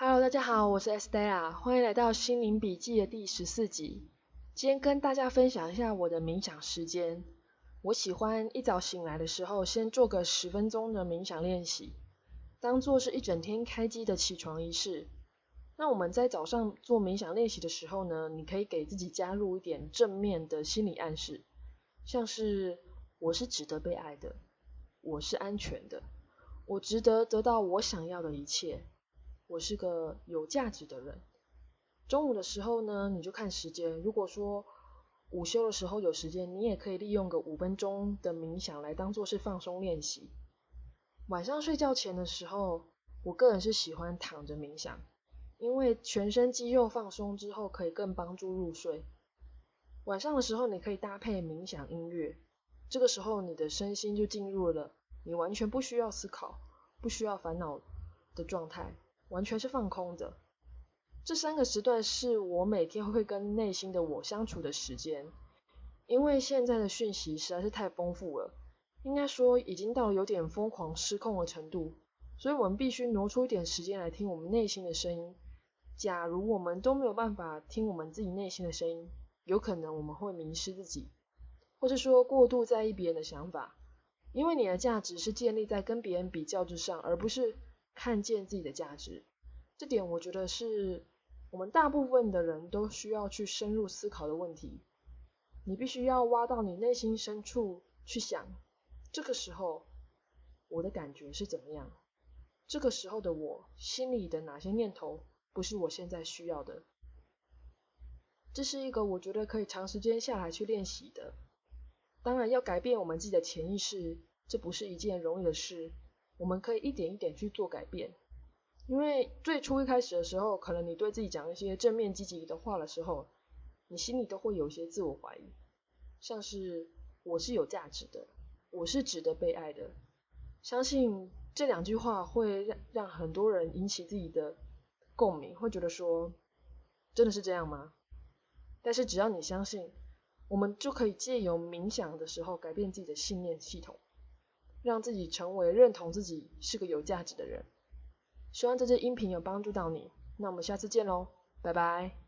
Hello，大家好，我是 Estella，欢迎来到心灵笔记的第十四集。今天跟大家分享一下我的冥想时间。我喜欢一早醒来的时候，先做个十分钟的冥想练习，当做是一整天开机的起床仪式。那我们在早上做冥想练习的时候呢，你可以给自己加入一点正面的心理暗示，像是我是值得被爱的，我是安全的，我值得得到我想要的一切，我是个有价值的人。中午的时候呢，你就看时间，如果说午休的时候有时间，你也可以利用个五分钟的冥想来当做是放松练习。晚上睡觉前的时候，我个人是喜欢躺着冥想。因为全身肌肉放松之后，可以更帮助入睡。晚上的时候，你可以搭配冥想音乐，这个时候你的身心就进入了你完全不需要思考、不需要烦恼的状态，完全是放空的。这三个时段是我每天会跟内心的我相处的时间。因为现在的讯息实在是太丰富了，应该说已经到了有点疯狂失控的程度，所以我们必须挪出一点时间来听我们内心的声音。假如我们都没有办法听我们自己内心的声音，有可能我们会迷失自己，或者说过度在意别人的想法，因为你的价值是建立在跟别人比较之上，而不是看见自己的价值。这点我觉得是我们大部分的人都需要去深入思考的问题。你必须要挖到你内心深处去想，这个时候我的感觉是怎么样？这个时候的我心里的哪些念头？不是我现在需要的，这是一个我觉得可以长时间下来去练习的。当然，要改变我们自己的潜意识，这不是一件容易的事。我们可以一点一点去做改变，因为最初一开始的时候，可能你对自己讲一些正面积极的话的时候，你心里都会有一些自我怀疑，像是我是有价值的，我是值得被爱的。相信这两句话会让让很多人引起自己的。共鸣会觉得说，真的是这样吗？但是只要你相信，我们就可以借由冥想的时候改变自己的信念系统，让自己成为认同自己是个有价值的人。希望这支音频有帮助到你，那我们下次见喽，拜拜。